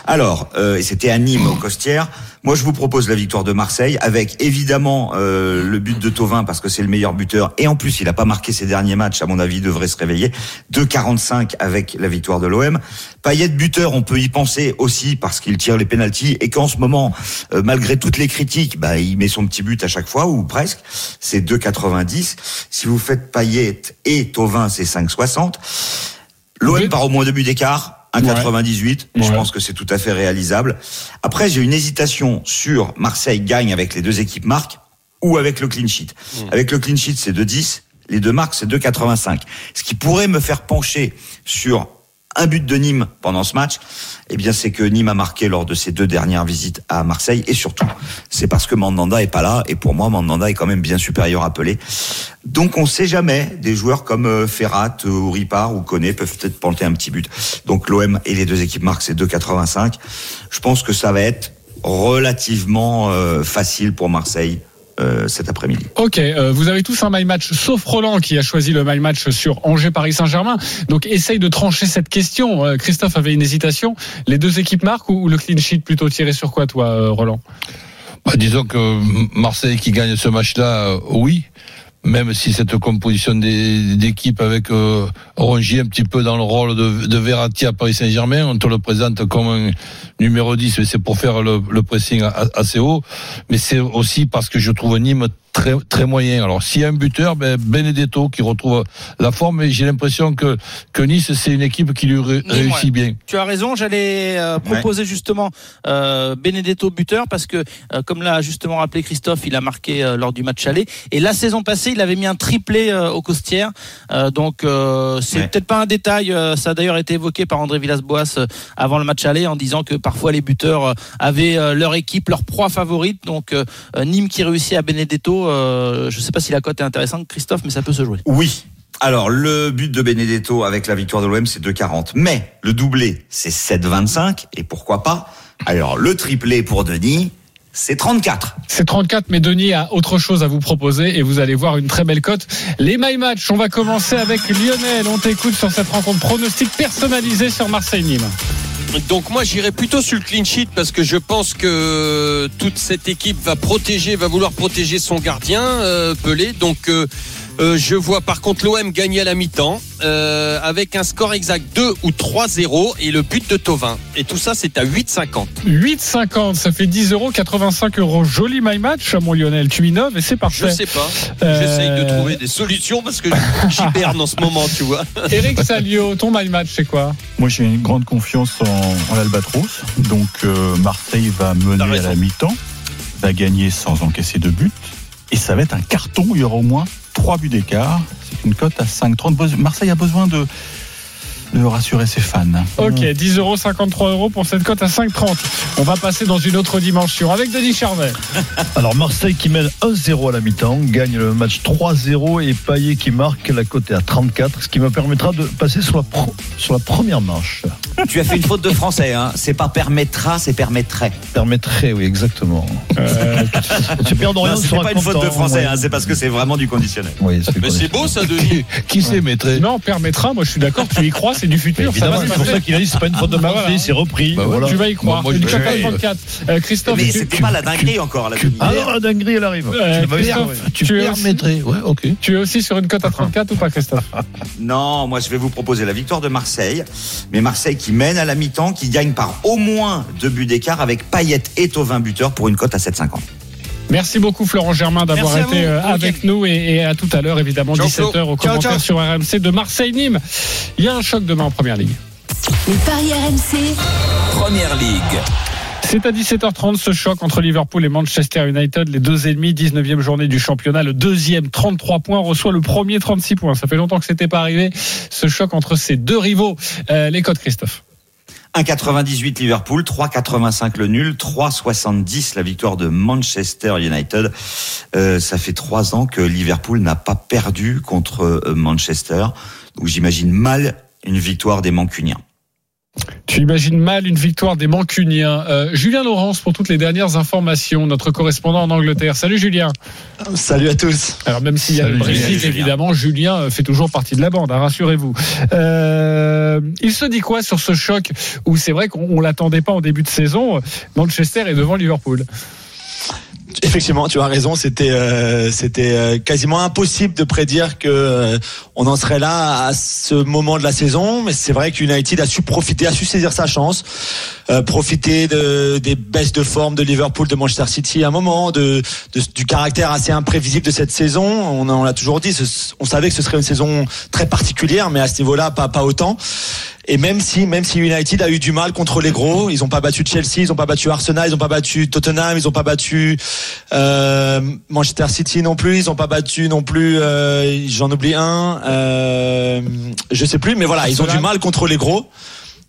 Alors, euh, et c'était à Nîmes, au Costières. Moi, je vous propose la victoire de Marseille, avec évidemment euh, le but de Tovin, parce que c'est le meilleur buteur. Et en plus, il n'a pas marqué ses derniers matchs, à mon avis, il devrait se réveiller. 2,45 avec la victoire de l'OM. Payet buteur, on peut y penser aussi, parce qu'il tire les pénalties, et qu'en ce moment, euh, malgré toutes les critiques, bah, il met son petit but à chaque fois, ou presque. C'est 2,90. Si vous faites Payet et Tovin, c'est 5,60. L'OM part au moins deux buts d'écart. 1,98. Je pense que c'est tout à fait réalisable. Après, j'ai une hésitation sur Marseille gagne avec les deux équipes marques ou avec le clean sheet. Avec le clean sheet, c'est 2,10. Les deux marques, c'est 2,85. Ce qui pourrait me faire pencher sur un but de Nîmes pendant ce match, eh bien, c'est que Nîmes a marqué lors de ses deux dernières visites à Marseille. Et surtout, c'est parce que Mandanda est pas là. Et pour moi, Mandanda est quand même bien supérieur à Pelé. Donc, on sait jamais. Des joueurs comme euh, Ferrat ou Ripard ou Koné peuvent peut-être planter un petit but. Donc, l'OM et les deux équipes marquent, c'est 2,85. Je pense que ça va être relativement euh, facile pour Marseille euh, cet après-midi. Ok, euh, vous avez tous un my match, sauf Roland qui a choisi le my match sur Angers-Paris Saint-Germain. Donc essaye de trancher cette question. Euh, Christophe avait une hésitation. Les deux équipes marquent ou, ou le clean sheet plutôt tiré sur quoi, toi, euh, Roland? Bah, disons que Marseille qui gagne ce match-là, euh, oui. Même si cette composition d'équipe avec euh, un petit peu dans le rôle de, de Verratti à Paris Saint-Germain, on te le présente comme un numéro 10, mais c'est pour faire le, le pressing assez haut. Mais c'est aussi parce que je trouve Nîmes très très moyen. Alors s'il y a un buteur, ben Benedetto qui retrouve la forme, mais j'ai l'impression que que Nice c'est une équipe qui lui ré- réussit ouais. bien. Tu as raison, j'allais euh, proposer justement euh, Benedetto buteur parce que, euh, comme l'a justement rappelé Christophe, il a marqué euh, lors du match aller. Et la saison passée, il avait mis un triplé euh, au Costières. Euh, donc, euh, c'est Ouais. peut-être pas un détail. euh, ça a d'ailleurs été évoqué par André Villas-Boas euh, avant le match aller en disant que parfois les buteurs euh, avaient euh, leur équipe, leur proie favorite. Donc, Nîmes qui réussit à Benedetto. Euh, je sais pas si la cote est intéressante, Christophe, mais ça peut se jouer. Oui. Alors, le but de Benedetto avec la victoire de l'OM, c'est 2,40. Mais le doublé, c'est 7,25. Et pourquoi pas? Alors, le triplé pour Denis, c'est 34. C'est 34, mais Denis a autre chose à vous proposer et vous allez voir une très belle cote. Les My Match, on va commencer avec Lionel. On t'écoute sur cette rencontre pronostic personnalisé sur Marseille-Nîmes. Donc moi j'irai plutôt sur le clean sheet parce que je pense que toute cette équipe va protéger, va vouloir protéger son gardien euh, Pelé. Donc euh, euh, je vois par contre l'OM gagner à la mi-temps euh, avec un score exact 2 ou 3-0 et le but de Tovin. Et tout ça c'est à 8,50. 8,50, ça fait 10 euros, 85 euros. Joli My Match, mon Lionel. Tu innoves et c'est Je parfait. sais pas. Euh, J'essaye de trouver des solutions parce que *laughs* j'hiberne en ce moment, tu vois. Eric Salio, ton My Match, c'est quoi? Moi, j'ai une grande confiance en, en l'Albatros. Donc, euh, Marseille va mener à la mi-temps, va gagner sans encaisser de but. Et ça va être un carton. Il y aura au moins trois buts d'écart. C'est une cote à 5,30. Marseille a besoin de, de rassurer ses fans. Ok, 10 euros, 53 euros pour cette cote à 5,30. On va passer dans une autre dimension avec Denis Charvet. *laughs* Alors Marseille qui mène 1-0 à la mi-temps, gagne le match 3-0 et Payet qui marque la cote est à 34, ce qui me permettra de passer sur la, pro- sur la première marche. Tu as fait une faute de français, hein. C'est pas permettra, c'est permettrait. Permettrait, oui, exactement. Euh, Tu perds rien c'est pas une faute de français, hein. C'est parce que c'est vraiment du conditionnel. Oui, Mais c'est beau ça, Denis. *laughs* Qui c'est mettrait Non, permettra, moi je suis d'accord, tu y crois, c'est du futur. c'est pour ça qu'il a dit c'est pas une faute de français, voilà. c'est repris. Bah voilà. Tu vas y croire. Une je- cote à je- 34. Euh, Christophe, Mais c'était pas la dinguerie encore. Ah non, la dinguerie, elle arrive. Euh, Tu permettrais, ouais, ok. tu es aussi sur une cote à 34 ou pas, Christophe? Non, moi je vais vous proposer la victoire de Marseille, mais Marseille qui mène à la mi-temps, qui gagne par au moins deux buts d'écart avec Payet et Tovin buteur pour une cote à 7,50. Merci beaucoup Florent Germain d'avoir été euh, avec nous et, et à tout à l'heure évidemment Ciao, 17h Flo. au Ciao, commentaire ciao. sur RMC de Marseille-Nîmes. Il y a un choc demain en première ligue. Les paris RMC, Première Ligue. C'est à 17h30 ce choc entre Liverpool et Manchester United, les deux ennemis, 19e journée du championnat. Le deuxième, 33 points, reçoit le premier, 36 points. Ça fait longtemps que c'était pas arrivé, ce choc entre ces deux rivaux. Euh, les codes, Christophe 1,98 Liverpool, 3,85 le nul, 3,70 la victoire de Manchester United. Euh, ça fait trois ans que Liverpool n'a pas perdu contre euh, Manchester, donc j'imagine mal une victoire des Mancuniens. Tu imagines mal une victoire des Mancuniens. Euh, Julien Laurence pour toutes les dernières informations, notre correspondant en Angleterre. Salut Julien. Salut à tous. Alors même s'il y a Salut, le Brexit, Julien. évidemment, Julien euh, fait toujours partie de la bande, hein, rassurez-vous. Euh, il se dit quoi sur ce choc où c'est vrai qu'on on l'attendait pas en début de saison Manchester est devant Liverpool? Effectivement, tu as raison. C'était euh, c'était euh, quasiment impossible de prédire que euh, on en serait là à ce moment de la saison. Mais c'est vrai que United a su profiter, a su saisir sa chance, profiter de, des baisses de forme de Liverpool, de Manchester City à un moment, du caractère assez imprévisible de cette saison. On, on l'a toujours dit. on savait que ce serait une saison très particulière, mais à ce niveau-là, pas pas autant. Et même si, même si United a eu du mal contre les gros, ils n'ont pas battu Chelsea, ils n'ont pas battu Arsenal, ils n'ont pas battu Tottenham, ils n'ont pas battu euh, Manchester City non plus, ils n'ont pas battu non plus, euh, j'en oublie un, euh, je sais plus, mais voilà, ils ont du mal contre les gros.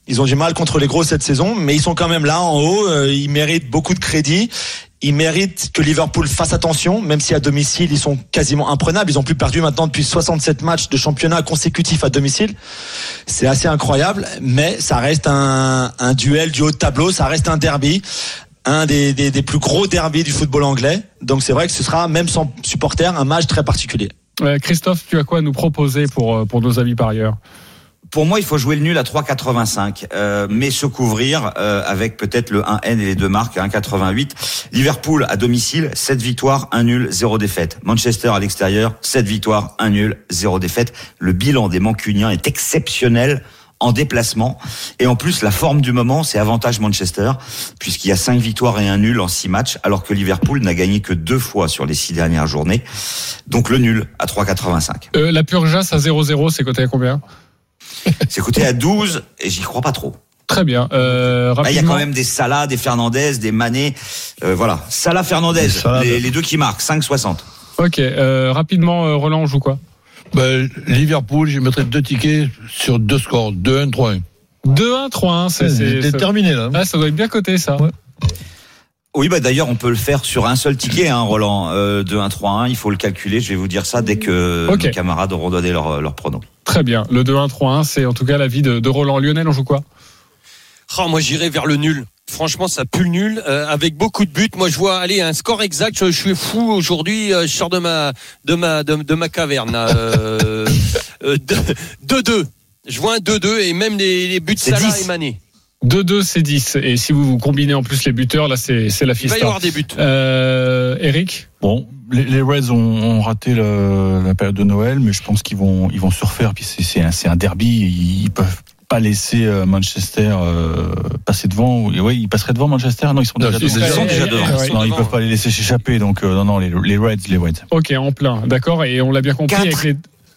Ils ont du mal contre les gros cette saison, mais ils sont quand même là en haut. euh, Ils méritent beaucoup de crédit. Ils méritent que Liverpool fasse attention, même si à domicile ils sont quasiment imprenables. Ils ont plus perdu maintenant depuis 67 matchs de championnat consécutifs à domicile. C'est assez incroyable, mais ça reste un, duel du haut tableau, ça reste un derby, un des, plus gros derbys du football anglais. Donc c'est vrai que ce sera, même sans supporter, un match très particulier. Euh, Christophe, tu as quoi à nous proposer pour, euh, pour nos amis parieurs? Pour moi, il faut jouer le nul à 3,85, euh, mais se couvrir euh, avec peut-être le 1N et les deux marques à 1,88. Liverpool à domicile, 7 victoires, 1 nul, 0 défaite. Manchester à l'extérieur, 7 victoires, 1 nul, 0 défaite. Le bilan des Mancuniens est exceptionnel en déplacement. Et en plus, la forme du moment, c'est avantage Manchester, puisqu'il y a 5 victoires et un nul en 6 matchs, alors que Liverpool n'a gagné que deux fois sur les 6 dernières journées. Donc le nul à 3,85. Euh, La Purjas à 0-0, c'est coté à combien? C'est coté à 12 et j'y crois pas trop. Très bien. Euh, Il y a quand même des Salah, des Fernandez, des Mané. Euh, voilà. Salah, Fernandez, Salah, les, de- les deux qui marquent, 5,60. Ok, euh, rapidement, euh, Roland, on joue quoi? Ben, Liverpool, je mettrais deux tickets sur deux scores, 2-1, 3-1. 2-1, 3-1, c'est terminé, là. Ah, ça doit être bien coté ça. Oui, bah d'ailleurs, on peut le faire sur un seul ticket, hein, Roland, euh, de 1, 3, 1. Il faut le calculer. Je vais vous dire ça dès que Ok. nos camarades auront donné leur, leur pronom. Très bien. Le 2-1, 3-1, c'est en tout cas l'avis de, de Roland. Lionel, on joue quoi? Oh, moi, j'irai vers le nul. Franchement, ça pue le nul euh, avec beaucoup de buts. Moi, je vois aller un score exact. Je, je suis fou aujourd'hui. euh, je sors de ma de ma de, de ma caverne. là, *laughs* Euh, euh, 2-2. Je vois un 2-2 et même les, les buts de C'est Salah 10. et Mané. 2-2, c'est 10. Et si vous, vous combinez en plus les buteurs, là, c'est c'est la Il fiesta. va y avoir des buts. Euh, Eric Bon, les, les Reds ont, ont raté le- la période de Noël, mais je pense qu'ils vont, ils vont se refaire. Puis c'est- c'est un, un derby, ils peuvent pas laisser euh, Manchester euh, passer devant. Et ouais, ils passeraient devant Manchester. Non, ils sont Non, déjà ils devant. sont déjà devant. Non, Ils devant. peuvent pas les laisser s'échapper. Donc euh, non, non, les, les Reds, les Reds. Ok, en plein. D'accord. Et on l'a bien compris avec les.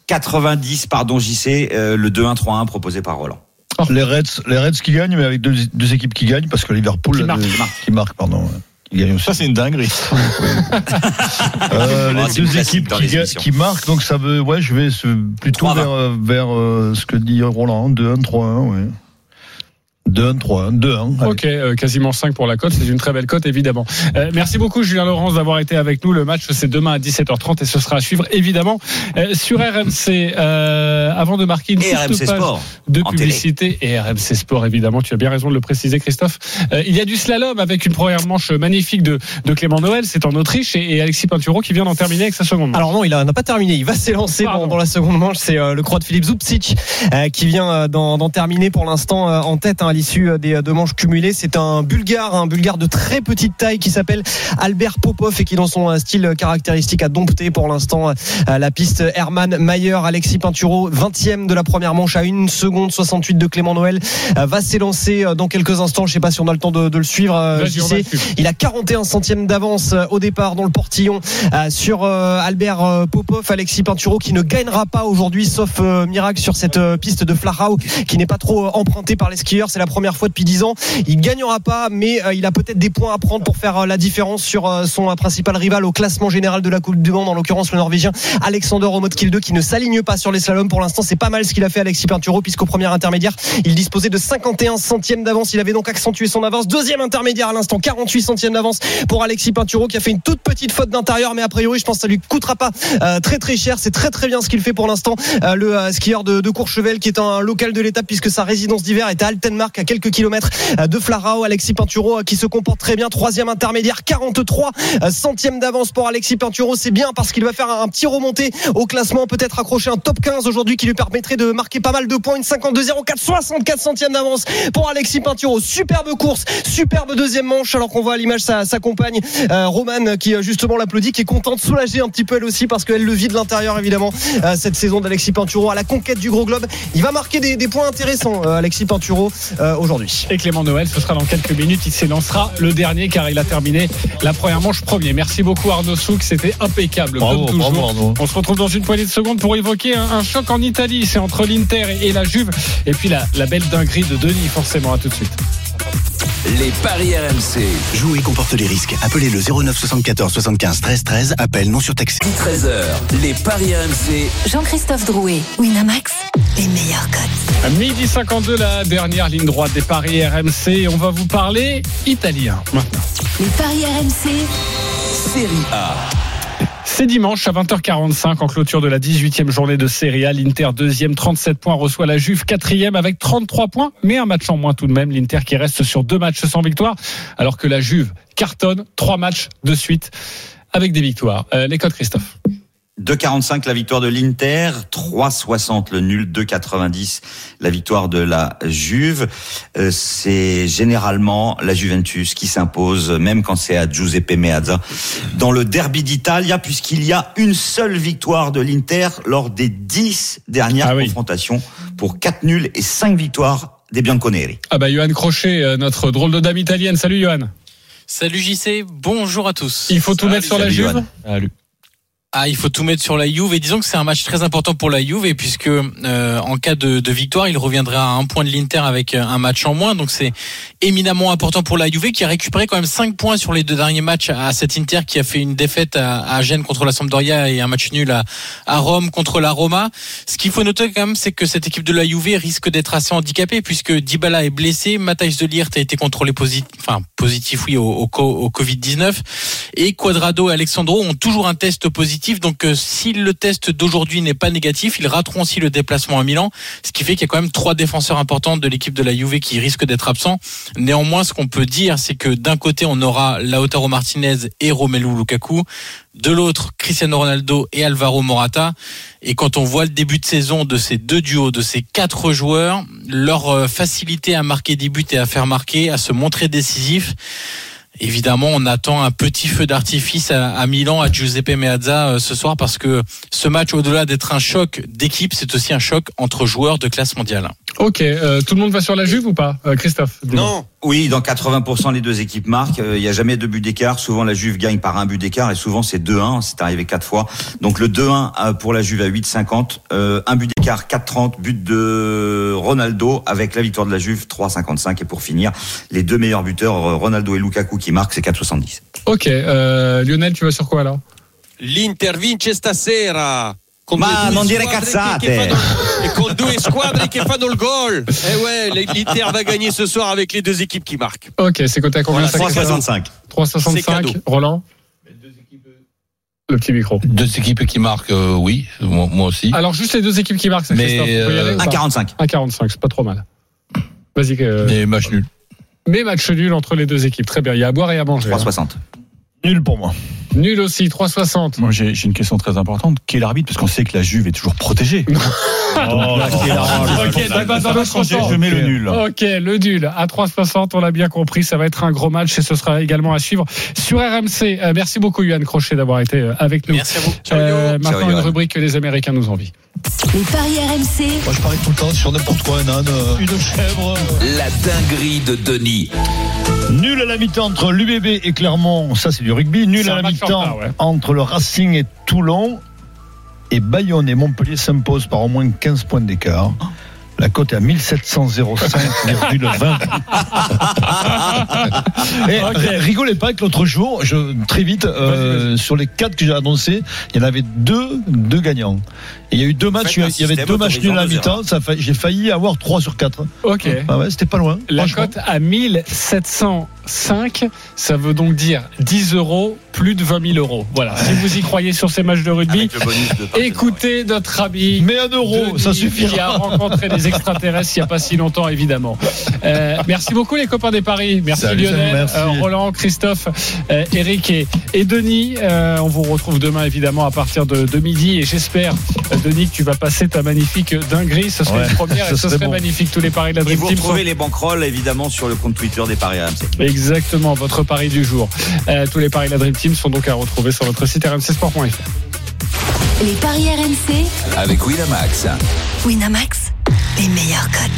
90, pardon, JC, euh, le 2, 1, 3, 1 proposé par Roland. *laughs* Les Reds, les Reds qui gagnent, mais avec deux, deux équipes qui gagnent, parce que Liverpool Qui marque, deux- qui marque. qui marquent, pardon. ouais. Qui gagnent aussi. Ça, c'est une dinguerie. *laughs* Euh, *laughs* les deux équipes qui, les qui marquent, donc ça veut, ouais, je vais se- plutôt 3-20. vers, euh, vers euh, ce que dit Roland, 2-1, 3-1, ouais. 2-1, 3-1, 2-1. allez. Ok, euh, quasiment 5 pour la cote. C'est une très belle cote, évidemment. Euh, merci beaucoup, Julien Laurence, d'avoir été avec nous. Le match, c'est demain à 17h30 et ce sera à suivre, évidemment, euh, sur RMC. Euh, avant de marquer une page Sport, de publicité et RMC Sport, évidemment. Tu as bien raison de le préciser, Christophe. Euh, il y a du slalom avec une première manche magnifique de, de Clément Noël. C'est en Autriche et, et Alexis Pinturo qui vient d'en terminer avec sa seconde manche. Alors non, il a- n'a pas terminé. Il va s'élancer dans, dans la seconde manche. C'est euh, le croate Philippe Zupcic euh, qui vient euh, d'en d'en terminer pour l'instant euh, en tête hein, l'issue euh, des euh, deux manches cumulées. C'est un Bulgare, un Bulgare de très petite taille qui s'appelle Albert Popov et qui dans son euh, style caractéristique a dompté pour l'instant la piste Herman Mayer, Alexis Pinturo, 20e de la première manche à 1 seconde 68 de Clément Noël va s'élancer dans quelques instants. Je sais pas si on a le temps de, de le suivre. suivre. Il a 41 centièmes d'avance au départ dans le portillon sur Albert Popov, Alexis Pinturo qui ne gagnera pas aujourd'hui sauf miracle sur cette piste de Flachau qui n'est pas trop empruntée par les skieurs. C'est la première fois depuis 10 ans. Il gagnera pas, mais euh, il a peut-être des points à prendre pour faire euh, la différence sur euh, son principal rival au classement général de la Coupe du Monde, en l'occurrence le Norvégien Alexander Omotkilde qui ne s'aligne pas sur les slaloms. Pour l'instant, c'est pas mal ce qu'il a fait Alexis Pinturo puisqu'au premier intermédiaire, il disposait de 51 centièmes d'avance. Il avait donc accentué son avance. Deuxième intermédiaire à l'instant, 48 centièmes d'avance pour Alexis Pinturo qui a fait une toute petite faute d'intérieur, mais a priori, je pense que ça lui coûtera pas très très cher. C'est très très bien ce qu'il fait pour l'instant. Le skieur de, de Courchevel qui est un local de l'étape puisque sa résidence d'hiver est à Altenmark À quelques kilomètres de Flarao. Alexis Pinturo qui se comporte très bien. Troisième intermédiaire, 43 centièmes d'avance pour Alexis Pinturo. C'est bien parce qu'il va faire un petit remonté au classement, peut-être accrocher un top 15 aujourd'hui qui lui permettrait de marquer pas mal de points. Une 52-04, 64 centièmes d'avance pour Alexis Pinturo. Superbe course, superbe deuxième manche alors qu'on voit à l'image sa, compagne euh, Romane qui euh, justement l'applaudit, qui est contente, soulagée un petit peu elle aussi parce qu'elle le vit de l'intérieur évidemment euh, cette saison d'Alexis Pinturo à la conquête du gros globe. Il va marquer des, points intéressants euh, Alexis Pinturo euh, aujourd'hui. Et Clément Noël, ce sera dans quelques minutes. Il s'élancera le dernier car il a terminé la première manche premier. Merci beaucoup Arnaud Souk, c'était impeccable Bravo, comme toujours. bravo, Arnaud. On se retrouve dans une poignée de secondes pour évoquer un, un choc en Italie. C'est entre l'Inter et, et la Juve. Et puis la, la belle dinguerie de Denis, forcément. À tout de suite. Les paris RMC. Jouer comporte les risques. Appelez le 09 74 75 13 13. Appel non surtaxé. 13h. Les paris RMC. Jean-Christophe Drouet, Winamax, les meilleurs cotes. À midi 52, la dernière ligne droite des paris RMC. On va vous parler italien maintenant. Les paris RMC, Série A. C'est dimanche à 20h45 en clôture de la 18e journée de Serie A. L'Inter deuxième 37 points reçoit la Juve quatrième avec 33 points, mais un match en moins tout de même. L'Inter qui reste sur deux matchs sans victoire, alors que la Juve cartonne trois matchs de suite avec des victoires. Euh, les codes Christophe. 2,45 la victoire de l'Inter, 3,60 le nul, 2,90 la victoire de la Juve. Euh, c'est généralement la Juventus qui s'impose, même quand c'est à Giuseppe Meazza, dans le derby d'Italia, puisqu'il y a une seule victoire de l'Inter lors des 10 dernières confrontations pour 4 nuls et 5 victoires des Bianconeri. Ah bah Johan Crochet, euh, notre drôle de dame italienne. Salut Johan. Salut JC, bonjour à tous. Il faut tout mettre sur la Juve Ah, il faut tout mettre sur la Juve et disons que c'est un match très important pour la Juve puisque euh, en cas de, de victoire, il reviendra à un point de l'Inter avec euh, un match en moins. Donc c'est éminemment important pour la Juve qui a récupéré quand même 5 points sur les deux derniers matchs à cet Inter qui a fait une défaite à, à Gênes contre la Sampdoria et un match nul à, à Rome contre la Roma. Ce qu'il faut noter quand même, c'est que cette équipe de la Juve risque d'être assez handicapée puisque Dybala est blessé, Matthijs de Ligt a été contrôlé positif, enfin positif oui au, au, co- au Covid-19 et Quadrado et Alexandro ont toujours un test positif. Donc euh, si le test d'aujourd'hui n'est pas négatif, ils rateront aussi le déplacement à Milan, ce qui fait qu'il y a quand même trois défenseurs importants de l'équipe de la Juve qui risquent d'être absents. Néanmoins, ce qu'on peut dire, c'est que d'un côté, on aura Lautaro Martinez et Romelu Lukaku, de l'autre, Cristiano Ronaldo et Alvaro Morata. Et quand on voit le début de saison de ces deux duos, de ces quatre joueurs, leur euh, facilité à marquer des buts et à faire marquer, à se montrer décisif, Évidemment, on attend un petit feu d'artifice à, Milan, à Giuseppe Meazza euh, ce soir, parce que ce match, au-delà d'être un choc d'équipe, c'est aussi un choc entre joueurs de classe mondiale. Ok, euh, tout le monde va sur la Juve ou pas, euh, Christophe dis-moi. Oui, dans 80% les deux équipes marquent. Euh, Il n'y a jamais de but d'écart. Souvent la Juve gagne par un but d'écart et souvent c'est 2-1. C'est arrivé quatre fois. Donc le 2-1 euh, pour la Juve à 8,50. Euh, un but d'écart 4,30. But de Ronaldo avec la victoire de la Juve 3,55. Et pour finir, les deux meilleurs buteurs, Ronaldo et Lukaku qui marquent, c'est 4,70. Ok, euh, Lionel, tu vas sur quoi alors? L'Inter vince stasera. Con Ma non dire cazzate. E con due *laughs* squadre che fanno il gol. Eh ouais, l'Inter va gagner ce soir avec les deux équipes qui marquent. Ok, c'est coté à combien Voilà, ça, Christophe 3,65. 3,65. C'est cadeau. Roland Le petit micro. Deux équipes qui marquent, euh, oui, moi, moi aussi. Alors, juste les deux équipes qui marquent, ça, Mais, Christophe. vous pouvez y aller euh, ou pas 1,45. 1,45, c'est pas trop mal. Vas-y. euh, Des matchs nuls. Mais match nul entre les deux équipes. Très bien. Il y a à boire et à manger. hein. 3,60. Nul pour moi. Nul aussi, 3,60. Moi, j'ai une question très importante. Qui est l'arbitre? Parce qu'on sait que la Juve est toujours protégée. *laughs* Oh, changer, sens. je mets le nul. Ok, le nul à 3,60, on l'a bien compris, ça va être un gros match et ce sera également à suivre sur RMC. Euh, merci beaucoup Yann Crochet d'avoir été euh, avec nous. Merci à vous. Euh, Ciao, maintenant une rubrique que les Américains nous envient. les paris RMC, Moi, je parie tout le temps sur n'importe quoi, un âne, euh, une chèvre. La dinguerie de Denis. Nul à la mi-temps entre l'UBB et Clermont, ça c'est du rugby. Nul à la mi-temps ouais. entre le Racing et Toulon. Et Bayonne et Montpellier s'imposent par au moins 15 points d'écart. La cote est à 1705,20. *laughs* Et Ok. ri- rigolez pas que l'autre jour, je, très vite, euh, sur les quatre que j'ai annoncés, il y en avait deux, deux gagnants. Et il y a eu deux matchs, il y avait deux matchs nuls à la mi-temps. J'ai failli avoir 3 sur 4. Ok. Ah ouais, c'était pas loin. La cote à 1700 5, ça veut donc dire 10 euros, plus de 20 000 euros. Voilà. Si vous y croyez sur ces matchs de rugby, écoutez notre ami. Mais un euro, Denis, ça Qui a suffira. rencontré des extraterrestres il n'y a pas si longtemps, évidemment. Euh, merci beaucoup, les copains des paris. Merci Salut, Lionel, merci. euh, Roland, Christophe, euh, Eric et, et Denis. Euh, on vous retrouve demain, évidemment, à partir de, de midi. Et j'espère, euh, Denis, que tu vas passer ta magnifique dinguerie. Ce serait Ouais, une première *laughs* ce et ce serait serait bon. magnifique. Tous les paris de la Et Dream vous Team retrouvez sont- les banquerolles évidemment sur le compte Twitter des Paris RMC. Exactement, votre pari du jour. Euh, tous les paris de la Dream Team sont donc à retrouver sur notre site rmcsport.fr. Les paris RMC, Avec Winamax. Winamax, les meilleurs cotes.